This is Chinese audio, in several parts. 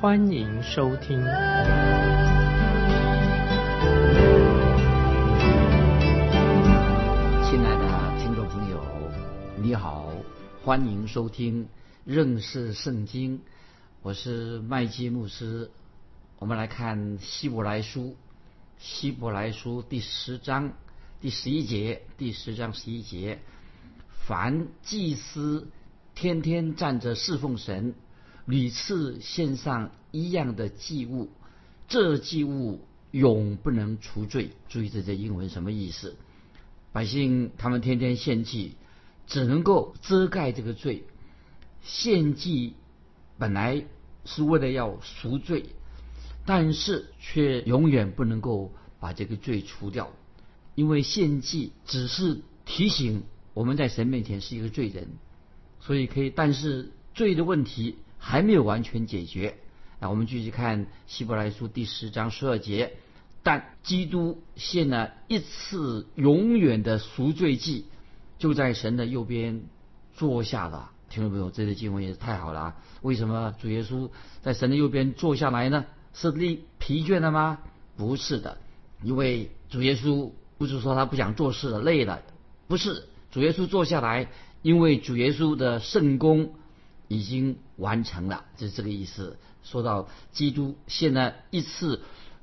欢迎收听。亲爱的听众朋友，你好，欢迎收听认识圣经，我是麦基牧师。我们来看希伯来书，希伯来书第十章第十一节，第十章十一节，凡祭司天天站着侍奉神，屡次献上一样的祭物，这祭物永不能除罪。注意这些英文什么意思？百姓他们天天献祭，只能够遮盖这个罪。献祭本来是为了要赎罪，但是却永远不能够把这个罪除掉，因为献祭只是提醒我们在神面前是一个罪人，所以可以，但是罪的问题还没有完全解决。那我们继续看希伯来书第十章十二节。但基督献了一次永远的赎罪祭，就在神的右边坐下了。听众朋友，这些经文也是太好了啊！为什么主耶稣在神的右边坐下来呢？是累疲倦了吗？不是的，因为主耶稣不是说他不想做事了，累了，不是。主耶稣坐下来，因为主耶稣的圣功已经完成了，就是这个意思。说到基督现在一次。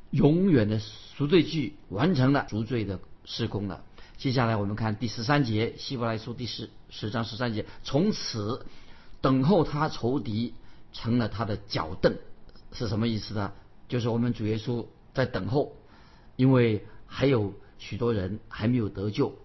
永远的赎罪剧完成了赎罪的施工了。接下来我们看第十三节，希伯来书第十十章十三节，从此等候他仇敌成了他的脚凳，是什么意思呢？就是我们主耶稣在等候，因为还有许多人还没有得救。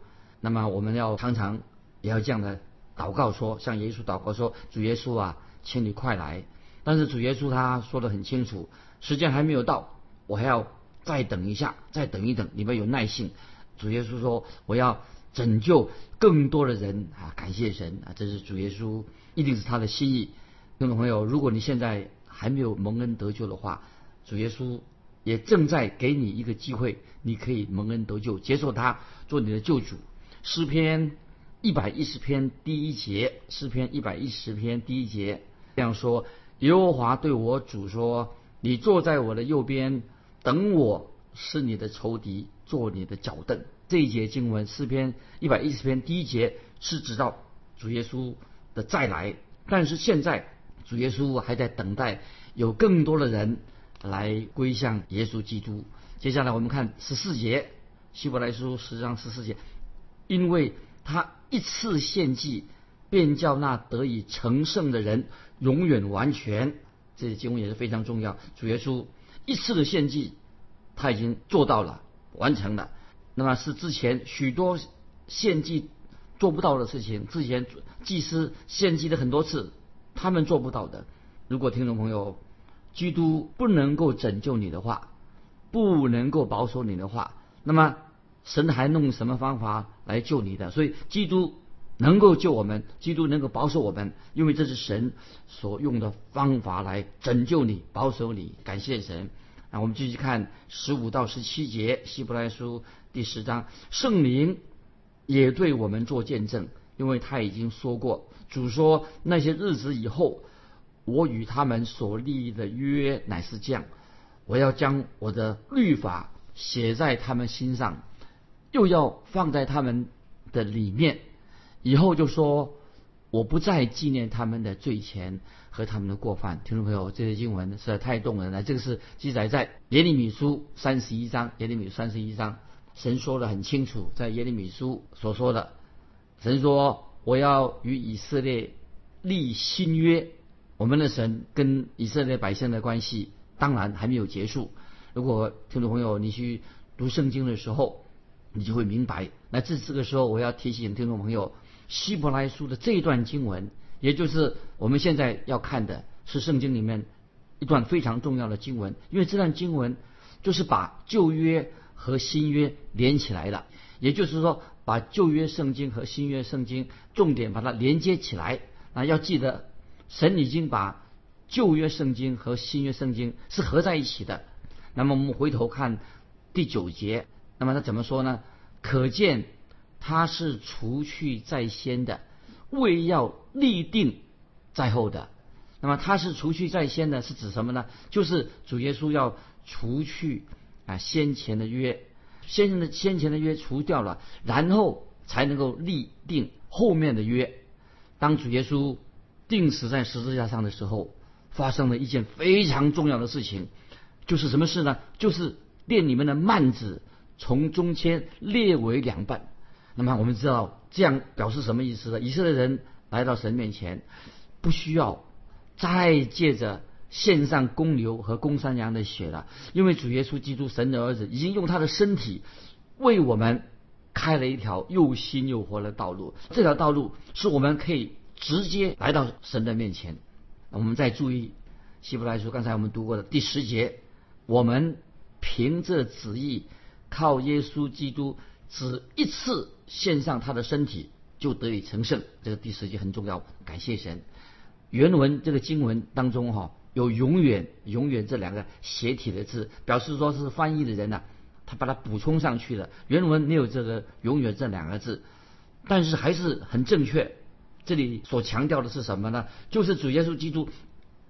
那么我们要常常也要这样的祷告说，向耶稣祷告说：“主耶稣啊，请你快来。”但是主耶稣他说的很清楚，时间还没有到。我还要再等一下，再等一等，你们有耐性。主耶稣说：“我要拯救更多的人啊！”感谢神啊！这是主耶稣，一定是他的心意。听众朋友，如果你现在还没有蒙恩得救的话，主耶稣也正在给你一个机会，你可以蒙恩得救，接受他做你的救主。诗篇一百一十篇第一节，诗篇一百一十篇第一节这样说：“耶和华对我主说。”你坐在我的右边，等我是你的仇敌，做你的脚凳。这一节经文诗篇一百一十篇第一节是指到主耶稣的再来，但是现在主耶稣还在等待有更多的人来归向耶稣基督。接下来我们看十四节，希伯来书十章十四节，因为他一次献祭，便叫那得以成圣的人永远完全。这些经文也是非常重要。主耶稣一次的献祭，他已经做到了，完成了。那么是之前许多献祭做不到的事情，之前祭司献祭了很多次，他们做不到的。如果听众朋友，基督不能够拯救你的话，不能够保守你的话，那么神还弄什么方法来救你的？所以基督。能够救我们，基督能够保守我们，因为这是神所用的方法来拯救你、保守你。感谢神。那我们继续看十五到十七节，希伯来书第十章，圣灵也对我们做见证，因为他已经说过，主说那些日子以后，我与他们所立的约乃是这样，我要将我的律法写在他们心上，又要放在他们的里面。以后就说，我不再纪念他们的罪前和他们的过犯。听众朋友，这些经文实在太动人了。这个是记载在耶利米书三十一章，耶利米三十一章，神说的很清楚，在耶利米书所说的，神说我要与以色列立新约。我们的神跟以色列百姓的关系当然还没有结束。如果听众朋友你去读圣经的时候，你就会明白。那这这个时候，我要提醒听众朋友。希伯来书的这一段经文，也就是我们现在要看的，是圣经里面一段非常重要的经文，因为这段经文就是把旧约和新约连起来了，也就是说，把旧约圣经和新约圣经重点把它连接起来。啊，要记得，神已经把旧约圣经和新约圣经是合在一起的。那么我们回头看第九节，那么他怎么说呢？可见他是除去在先的，为要立定在后的。那么他是除去在先的，是指什么呢？就是主耶稣要除去啊先前的约，先前的先前的约除掉了，然后才能够立定后面的约。当主耶稣钉死在十字架上的时候，发生了一件非常重要的事情，就是什么事呢？就是店里面的幔子从中间裂为两半。那么我们知道这样表示什么意思呢？以色列人来到神面前，不需要再借着献上公牛和公山羊的血了，因为主耶稣基督神的儿子已经用他的身体为我们。开了一条又新又活的道路，这条道路是我们可以直接来到神的面前。我们再注意希伯来书，刚才我们读过的第十节，我们凭着旨意，靠耶稣基督只一次献上他的身体，就得以成圣。这个第十节很重要，感谢神。原文这个经文当中哈，有永远、永远这两个斜体的字，表示说是翻译的人呢。他把它补充上去了，原文没有这个“永远”这两个字，但是还是很正确。这里所强调的是什么呢？就是主耶稣基督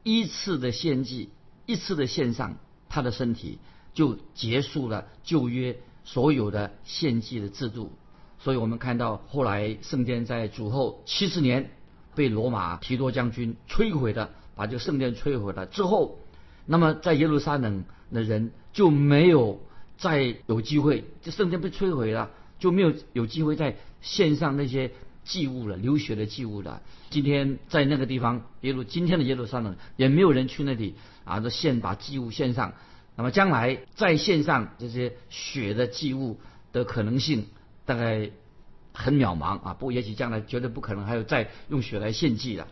一次的献祭，一次的献上他的身体，就结束了旧约所有的献祭的制度。所以我们看到后来圣殿在主后七十年被罗马提多将军摧毁了，把这个圣殿摧毁了之后，那么在耶路撒冷的人就没有。再有机会，这圣殿被摧毁了，就没有有机会再献上那些祭物了，流血的祭物了。今天在那个地方耶路，今天的耶路撒冷也没有人去那里啊，这献把祭物献上。那么将来再献上这些血的祭物的可能性，大概很渺茫啊。不也许将来绝对不可能还有再用血来献祭了。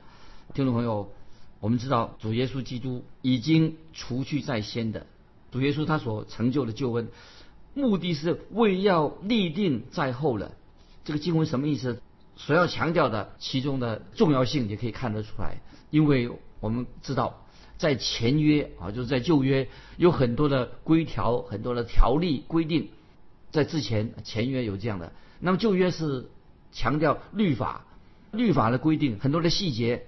听众朋友，我们知道主耶稣基督已经除去在先的。主耶稣他所成就的救恩，目的是为要立定在后了。这个经文什么意思？所要强调的其中的重要性，也可以看得出来。因为我们知道，在前约啊，就是在旧约有很多的规条、很多的条例规定，在之前前约有这样的。那么旧约是强调律法，律法的规定很多的细节，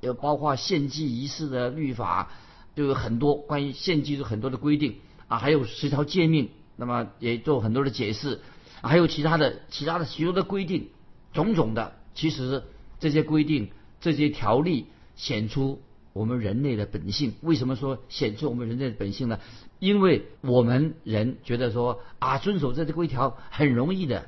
有包括献祭仪式的律法。就有很多关于献祭的很多的规定啊，还有十条诫命，那么也做很多的解释，还有其他的其他的许多的规定，种种的，其实这些规定、这些条例显出我们人类的本性。为什么说显出我们人类的本性呢？因为我们人觉得说啊，遵守这些规条很容易的。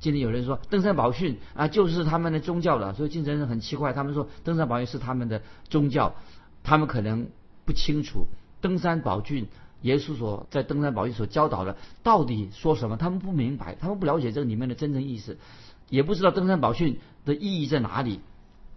今天有人说登山宝训啊，就是他们的宗教了，所以竞争人很奇怪，他们说登山宝训是他们的宗教，他们可能。不清楚登山宝训，耶稣所在登山宝训所教导的到底说什么？他们不明白，他们不了解这个里面的真正意思，也不知道登山宝训的意义在哪里。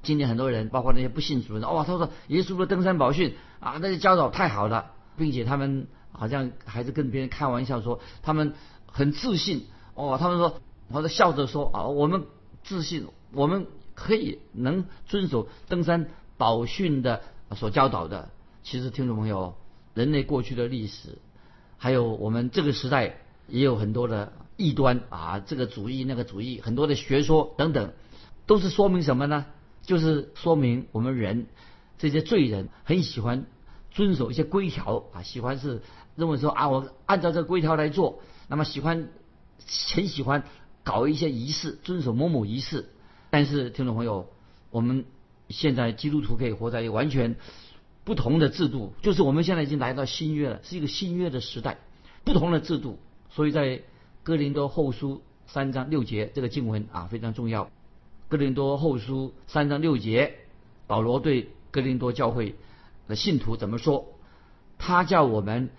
今天很多人，包括那些不信主的人，哇，他说耶稣的登山宝训啊，那些教导太好了，并且他们好像还是跟别人开玩笑说，他们很自信哦，他们说，或者笑着说啊，我们自信，我们可以能遵守登山宝训的所教导的。其实，听众朋友，人类过去的历史，还有我们这个时代，也有很多的异端啊，这个主义、那个主义，很多的学说等等，都是说明什么呢？就是说明我们人这些罪人很喜欢遵守一些规条啊，喜欢是认为说啊，我按照这个规条来做，那么喜欢很喜欢搞一些仪式，遵守某某仪式。但是，听众朋友，我们现在基督徒可以活在一个完全。不同的制度，就是我们现在已经来到新约了，是一个新约的时代。不同的制度，所以在哥林多后书三章六节这个经文啊非常重要。哥林多后书三章六节，保罗对哥林多教会的信徒怎么说？他叫我们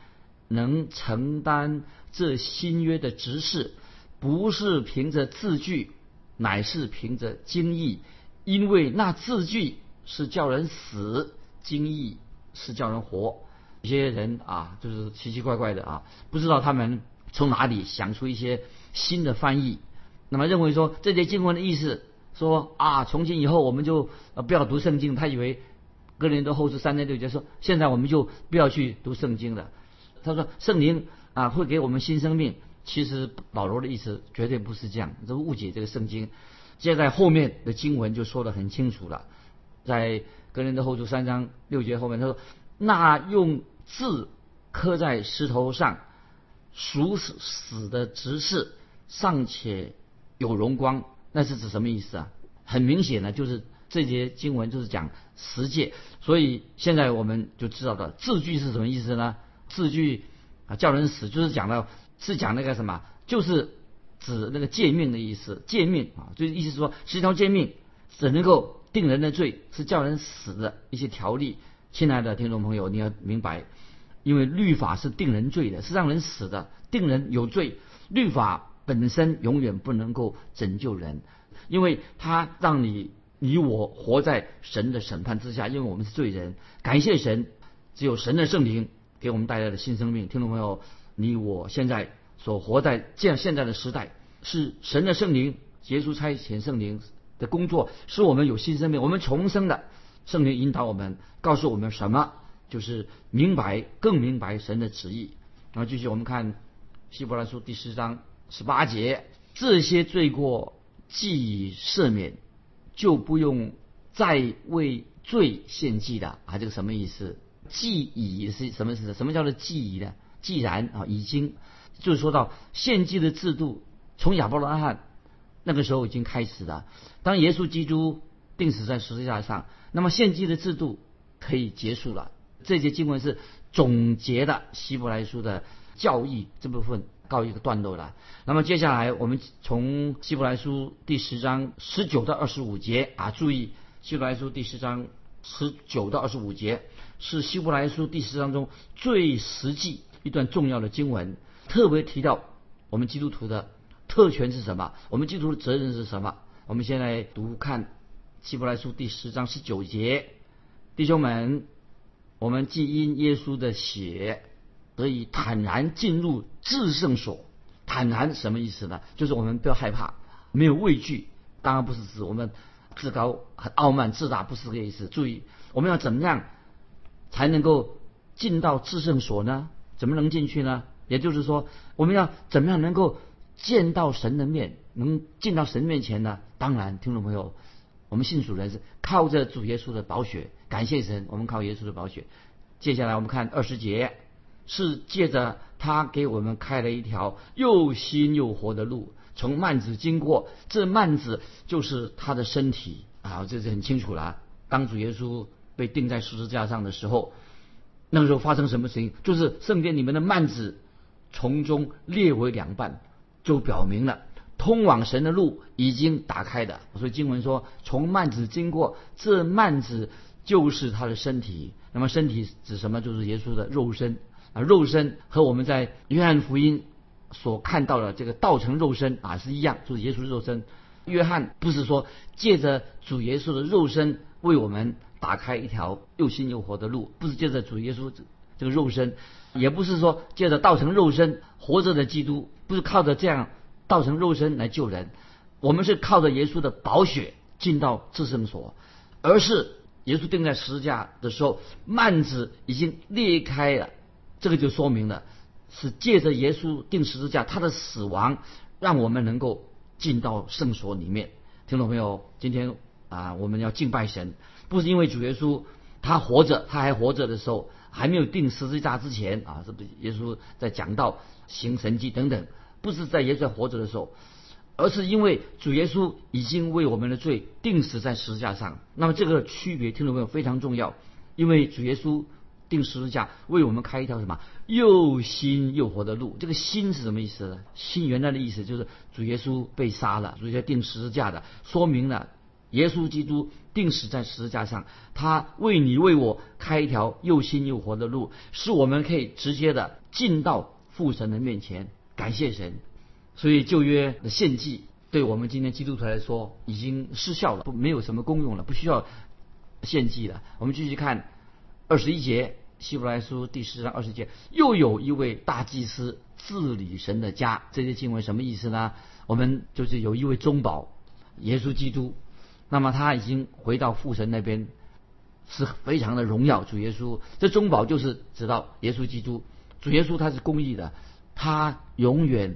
能承担这新约的执事，不是凭着字句，乃是凭着经意，因为那字句是叫人死。经义是叫人活。有些人啊，就是奇奇怪怪的啊，不知道他们从哪里想出一些新的翻译，那么认为说这些经文的意思，说啊，从今以后我们就呃不要读圣经。他以为哥林多后书三章六节说，现在我们就不要去读圣经了。他说圣灵啊会给我们新生命。其实保罗的意思绝对不是这样，这误解这个圣经。接在后面的经文就说得很清楚了，在哥林多后书三章六节后面，他说：“那用字刻在石头上，属死死的执事尚且有荣光，那是指什么意思啊？很明显呢，就是这节经文就是讲十诫。所以现在我们就知道了字句是什么意思呢？字句啊叫人死，就是讲到。是讲那个什么，就是指那个诫命的意思，诫命啊，就是意思说十条诫命只能够定人的罪，是叫人死的一些条例。亲爱的听众朋友，你要明白，因为律法是定人罪的，是让人死的，定人有罪。律法本身永远不能够拯救人，因为它让你你我活在神的审判之下，因为我们是罪人。感谢神，只有神的圣灵给我们带来的新生命。听众朋友。你我现在所活在这样现在的时代，是神的圣灵结束差遣圣灵的工作，使我们有新生命，我们重生的圣灵引导我们，告诉我们什么，就是明白更明白神的旨意。然后继续我们看希伯来书第十章十八节，这些罪过既已赦免，就不用再为罪献祭的啊，这个什么意思？既已是什么意思？什么叫做既已呢？既然啊，已经就是说到献祭的制度，从亚伯拉罕那个时候已经开始了。当耶稣基督钉死在十字架上，那么献祭的制度可以结束了。这节经文是总结的希伯来书的教义这部分告一个段落了。那么接下来我们从希伯来书第十章十九到二十五节啊，注意希伯来书第十章十九到二十五节是希伯来书第十章中最实际。一段重要的经文，特别提到我们基督徒的特权是什么？我们基督徒的责任是什么？我们先来读看希伯来书第十章十九节，弟兄们，我们既因耶稣的血得以坦然进入至圣所。坦然什么意思呢？就是我们不要害怕，没有畏惧。当然不是指我们自高、很傲慢、自大，不是这个意思。注意，我们要怎么样才能够进到至圣所呢？怎么能进去呢？也就是说，我们要怎么样能够见到神的面，能进到神面前呢？当然，听众朋友，我们信主人是靠着主耶稣的宝血，感谢神，我们靠耶稣的宝血。接下来我们看二十节，是借着他给我们开了一条又新又活的路，从幔子经过，这幔子就是他的身体啊，这是很清楚了。当主耶稣被钉在十字架上的时候。那个时候发生什么事情？就是圣殿里面的幔子从中裂为两半，就表明了通往神的路已经打开的。所以经文说，从幔子经过，这幔子就是他的身体。那么身体指什么？就是耶稣的肉身啊，肉身和我们在约翰福音所看到的这个道成肉身啊是一样，就是耶稣肉身。约翰不是说借着主耶稣的肉身为我们。打开一条又新又活的路，不是借着主耶稣这个肉身，也不是说借着道成肉身活着的基督，不是靠着这样道成肉身来救人。我们是靠着耶稣的宝血进到至圣所，而是耶稣钉在十字架的时候，幔子已经裂开了，这个就说明了是借着耶稣钉十字架，他的死亡让我们能够进到圣所里面。听众朋友，今天啊，我们要敬拜神。不是因为主耶稣他活着，他还活着的时候，还没有定十字架之前啊，是不耶稣在讲到、行神迹等等？不是在耶稣在活着的时候，而是因为主耶稣已经为我们的罪定死在十字架上。那么这个区别，听众朋友非常重要，因为主耶稣定十字架为我们开一条什么又新又活的路。这个“新”是什么意思呢？“新”原来的意思就是主耶稣被杀了，主耶稣定十字架的，说明了。耶稣基督定死在十字架上，他为你为我开一条又新又活的路，使我们可以直接的进到父神的面前，感谢神。所以旧约的献祭对我们今天基督徒来说已经失效了，不没有什么功用了，不需要献祭了。我们继续看二十一节，希伯来书第十章二十节，又有一位大祭司治理神的家。这些经文什么意思呢？我们就是有一位中保，耶稣基督。那么他已经回到父神那边，是非常的荣耀。主耶稣，这中保就是知道耶稣基督。主耶稣他是公义的，他永远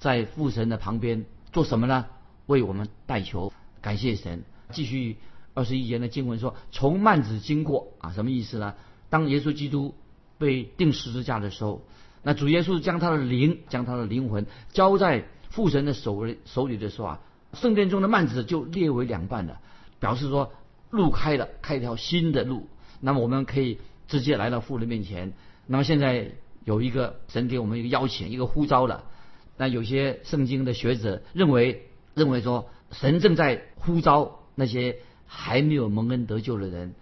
在父神的旁边做什么呢？为我们代求，感谢神。继续二十一节的经文说，从幔子经过啊，什么意思呢？当耶稣基督被钉十字架的时候，那主耶稣将他的灵，将他的灵魂交在父神的手手里的时候啊。圣殿中的幔子就裂为两半了，表示说路开了，开一条新的路。那么我们可以直接来到父的面前。那么现在有一个神给我们一个邀请，一个呼召了。那有些圣经的学者认为，认为说神正在呼召那些还没有蒙恩得救的人。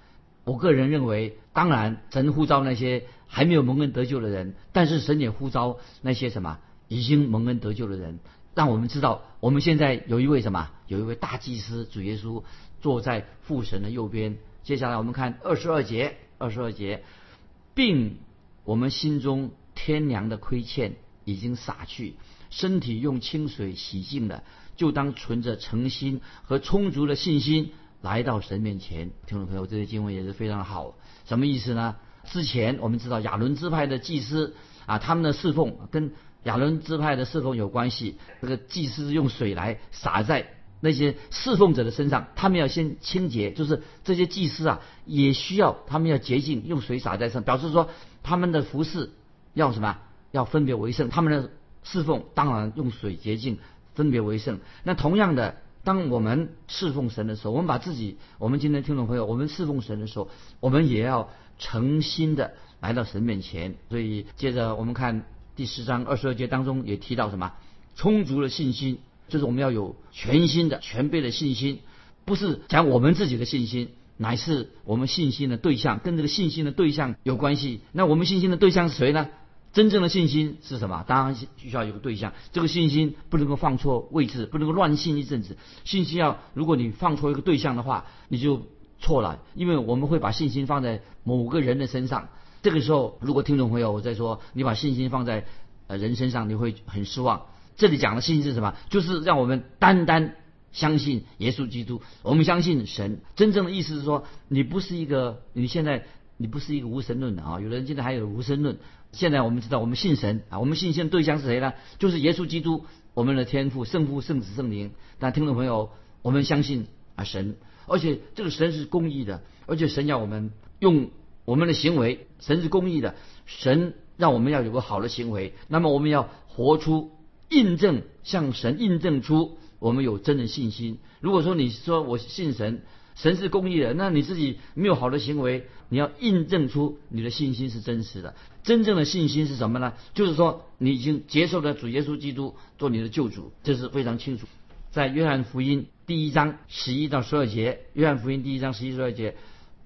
我个人认为，当然神呼召那些还没有蒙恩得救的人，但是神也呼召那些什么已经蒙恩得救的人。让我们知道，我们现在有一位什么？有一位大祭司主耶稣坐在父神的右边。接下来我们看二十二节，二十二节，并我们心中天良的亏欠已经洒去，身体用清水洗净了，就当存着诚心和充足的信心来到神面前。听众朋友，这些经文也是非常好。什么意思呢？之前我们知道亚伦支派的祭司啊，他们的侍奉跟。亚伦支派的侍奉有关系，这个祭司用水来洒在那些侍奉者的身上，他们要先清洁，就是这些祭司啊，也需要他们要洁净，用水洒在上，表示说他们的服饰要什么？要分别为圣，他们的侍奉当然用水洁净，分别为圣。那同样的，当我们侍奉神的时候，我们把自己，我们今天听众朋友，我们侍奉神的时候，我们也要诚心的来到神面前。所以接着我们看。第十章二十二节当中也提到什么？充足的信心，就是我们要有全新的、全备的信心，不是讲我们自己的信心，乃是我们信心的对象，跟这个信心的对象有关系。那我们信心的对象是谁呢？真正的信心是什么？当然需要有个对象。这个信心不能够放错位置，不能够乱信一阵子。信心要，如果你放错一个对象的话，你就错了，因为我们会把信心放在某个人的身上。这个时候，如果听众朋友我在说，你把信心放在呃人身上，你会很失望。这里讲的信心是什么？就是让我们单单相信耶稣基督，我们相信神。真正的意思是说，你不是一个，你现在你不是一个无神论的啊。有的人现在还有无神论。现在我们知道，我们信神啊，我们信心的对象是谁呢？就是耶稣基督，我们的天父、圣父、圣子、圣灵。但听众朋友，我们相信啊神，而且这个神是公义的，而且神要我们用。我们的行为，神是公义的，神让我们要有个好的行为，那么我们要活出印证，向神印证出我们有真的信心。如果说你说我信神，神是公义的，那你自己没有好的行为，你要印证出你的信心是真实的。真正的信心是什么呢？就是说你已经接受了主耶稣基督做你的救主，这是非常清楚。在约翰福音第一章十一到十二节，约翰福音第一章十一十二节。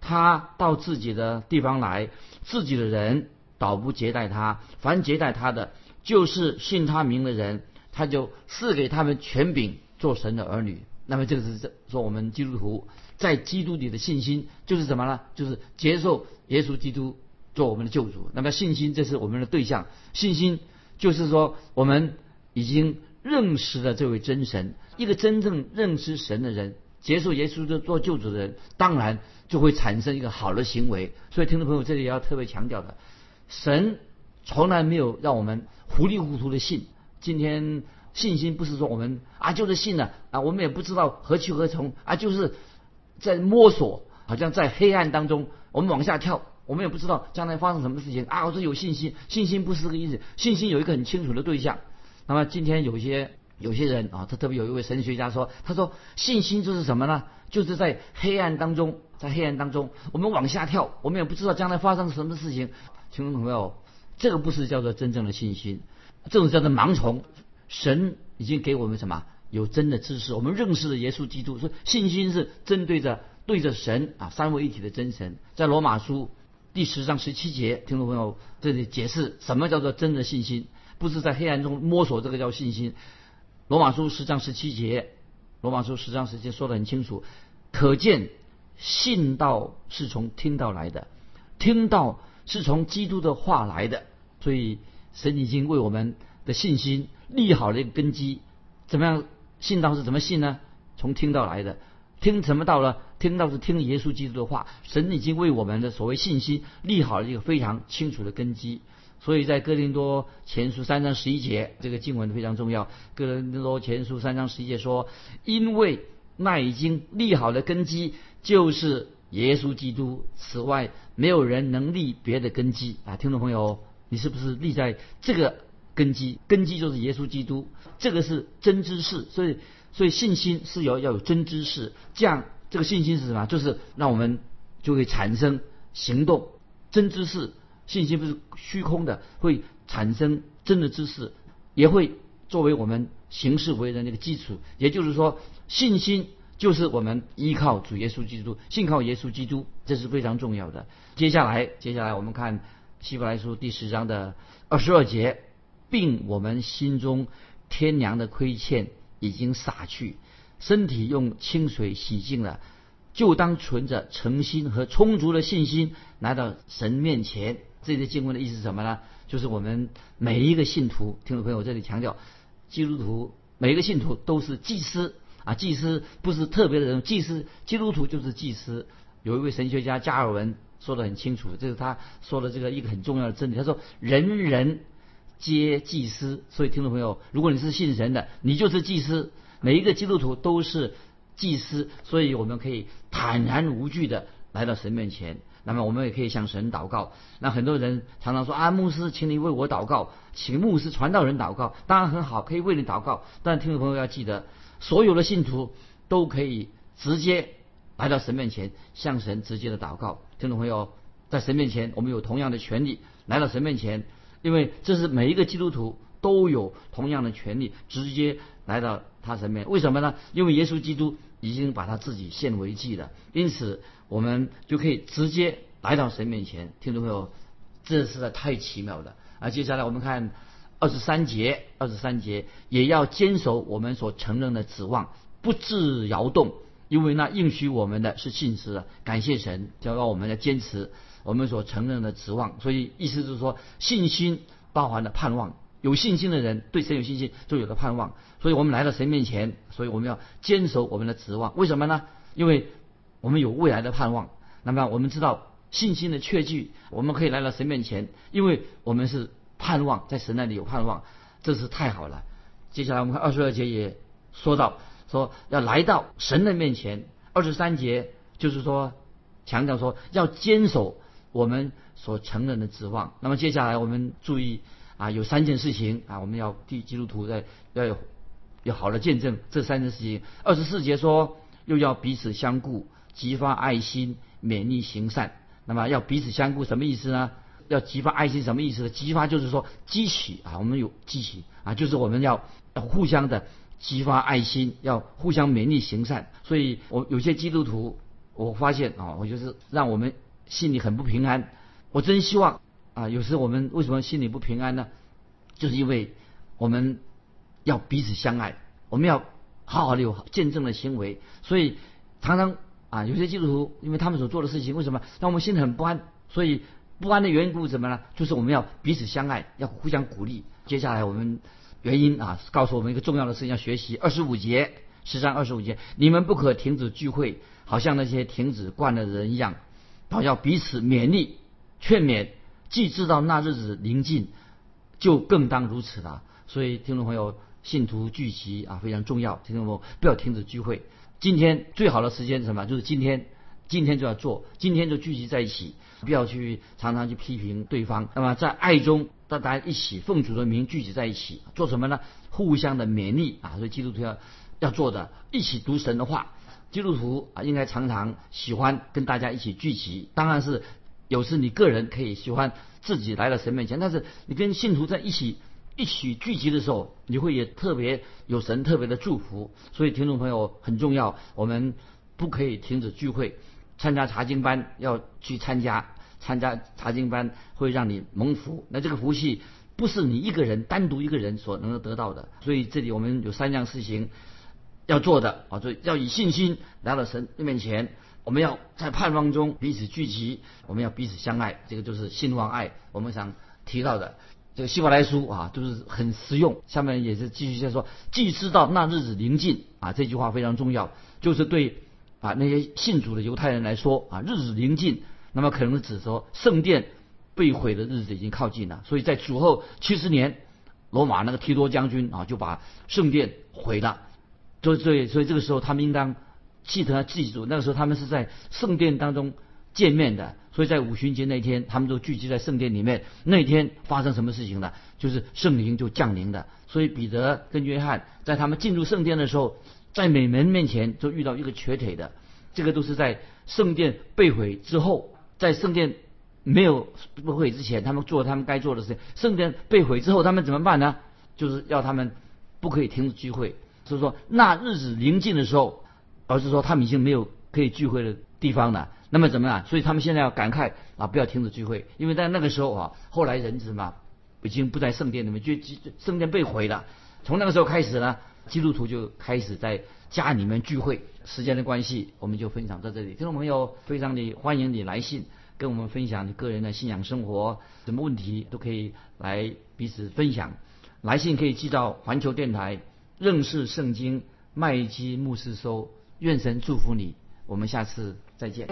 他到自己的地方来，自己的人倒不接待他。凡接待他的，就是信他名的人，他就赐给他们权柄做神的儿女。那么这个是说我们基督徒在基督里的信心，就是什么呢？就是接受耶稣基督做我们的救主。那么信心这是我们的对象，信心就是说我们已经认识了这位真神。一个真正认识神的人，接受耶稣的做救主的人，当然。就会产生一个好的行为，所以听众朋友这里要特别强调的，神从来没有让我们糊里糊涂的信。今天信心不是说我们啊就是信了啊，我们也不知道何去何从啊，就是在摸索，好像在黑暗当中我们往下跳，我们也不知道将来发生什么事情啊。我说有信心，信心不是这个意思，信心有一个很清楚的对象。那么今天有些有些人啊，他特别有一位神学家说，他说信心就是什么呢？就是在黑暗当中。在黑暗当中，我们往下跳，我们也不知道将来发生什么事情。听众朋友，这个不是叫做真正的信心，这种叫做盲从。神已经给我们什么？有真的知识，我们认识了耶稣基督。说信心是针对着对着神啊，三位一体的真神。在罗马书第十章十七节，听众朋友这里解释什么叫做真的信心，不是在黑暗中摸索，这个叫信心。罗马书十章十七节，罗马书十章十七节说的很清楚，可见。信道是从听到来的，听到是从基督的话来的，所以神已经为我们的信心立好了一个根基。怎么样信道是怎么信呢？从听到来的，听什么道呢？听到是听耶稣基督的话。神已经为我们的所谓信心立好了一个非常清楚的根基。所以在哥林多前书三章十一节，这个经文非常重要。哥林多前书三章十一节说：“因为那已经立好的根基就是耶稣基督，此外没有人能立别的根基。”啊，听众朋友，你是不是立在这个根基？根基就是耶稣基督，这个是真知识。所以，所以信心是有要有真知识，这样这个信心是什么？就是让我们就会产生行动，真知识。信心不是虚空的，会产生真的知识，也会作为我们行事为人的一个基础。也就是说，信心就是我们依靠主耶稣基督，信靠耶稣基督，这是非常重要的。接下来，接下来我们看希伯来书第十章的二十二节，并我们心中天良的亏欠已经洒去，身体用清水洗净了，就当存着诚心和充足的信心来到神面前。这些经文的意思是什么呢？就是我们每一个信徒，听众朋友这里强调，基督徒每一个信徒都是祭司啊，祭司不是特别的人，祭司基督徒就是祭司。有一位神学家加尔文说的很清楚，这是他说的这个一个很重要的真理。他说：“人人皆祭司。”所以听众朋友，如果你是信神的，你就是祭司。每一个基督徒都是祭司，所以我们可以坦然无惧的来到神面前。那么我们也可以向神祷告。那很多人常常说啊，牧师，请你为我祷告，请牧师传道人祷告，当然很好，可以为你祷告。但听众朋友要记得，所有的信徒都可以直接来到神面前，向神直接的祷告。听众朋友，在神面前，我们有同样的权利来到神面前，因为这是每一个基督徒都有同样的权利，直接来到他身边。为什么呢？因为耶稣基督已经把他自己献为祭了，因此。我们就可以直接来到神面前，听众朋友，这实在太奇妙了。啊，接下来我们看二十三节，二十三节也要坚守我们所承认的指望，不致摇动，因为那应许我们的是信实的。感谢神，就要我们的坚持我们所承认的指望。所以意思就是说，信心包含了盼望，有信心的人对神有信心，就有了盼望。所以我们来到神面前，所以我们要坚守我们的指望。为什么呢？因为我们有未来的盼望，那么我们知道信心的确据，我们可以来到神面前，因为我们是盼望在神那里有盼望，这是太好了。接下来我们看二十二节也说到，说要来到神的面前。二十三节就是说强调说要坚守我们所承认的指望。那么接下来我们注意啊，有三件事情啊，我们要替基督徒在要有有好的见证这三件事情。二十四节说又要彼此相顾。激发爱心，勉励行善。那么要彼此相顾，什么意思呢？要激发爱心，什么意思呢？激发就是说激起啊，我们有激起啊，就是我们要要互相的激发爱心，要互相勉励行善。所以我有些基督徒，我发现啊，我就是让我们心里很不平安。我真希望啊，有时我们为什么心里不平安呢？就是因为我们要彼此相爱，我们要好好的有见证的行为，所以常常。啊，有些基督徒，因为他们所做的事情，为什么让我们心里很不安？所以不安的缘故怎么呢？就是我们要彼此相爱，要互相鼓励。接下来我们原因啊，告诉我们一个重要的事情，要学习二十五节，十章二十五节，你们不可停止聚会，好像那些停止惯的人一样，都要彼此勉励、劝勉。既知道那日子临近，就更当如此了。所以听众朋友，信徒聚集啊非常重要，听众朋友不要停止聚会。今天最好的时间是什么？就是今天，今天就要做，今天就聚集在一起，不要去常常去批评对方。那么在爱中，大家一起奉主的名聚集在一起，做什么呢？互相的勉励啊！所以基督徒要要做的，一起读神的话。基督徒啊，应该常常喜欢跟大家一起聚集。当然是有时你个人可以喜欢自己来到神面前，但是你跟信徒在一起。一起聚集的时候，你会也特别有神特别的祝福。所以听众朋友很重要，我们不可以停止聚会，参加查经班要去参加，参加查经班会让你蒙福。那这个福气不是你一个人单独一个人所能够得到的。所以这里我们有三样事情要做的啊，所以要以信心来到神面前。我们要在盼望中彼此聚集，我们要彼此相爱，这个就是信望爱。我们想提到的这个希伯来书啊，都是很实用。下面也是继续在说，既知道那日子临近啊，这句话非常重要，就是对啊那些信主的犹太人来说啊，日子临近，那么可能指说圣殿被毁的日子已经靠近了。所以在主后七十年，罗马那个提多将军啊就把圣殿毁了。所以所以所以这个时候他们应当。记得记住，那个时候他们是在圣殿当中见面的，所以在五旬节那天，他们都聚集在圣殿里面。那天发生什么事情呢？就是圣灵就降临的。所以彼得跟约翰在他们进入圣殿的时候，在美门面前就遇到一个瘸腿的。这个都是在圣殿被毁之后，在圣殿没有被毁之前，他们做他们该做的事情。圣殿被毁之后，他们怎么办呢？就是要他们不可以停止聚会。就是说，那日子临近的时候。而是说他们已经没有可以聚会的地方了，那么怎么样？所以他们现在要感慨啊，不要停止聚会，因为在那个时候啊，后来人子嘛已经不在圣殿里面，就圣殿被毁了。从那个时候开始呢，基督徒就开始在家里面聚会。时间的关系，我们就分享到这里。听众朋友，非常的欢迎你来信跟我们分享你个人的信仰生活，什么问题都可以来彼此分享。来信可以寄到环球电台认识圣经麦基牧师收。愿神祝福你，我们下次再见。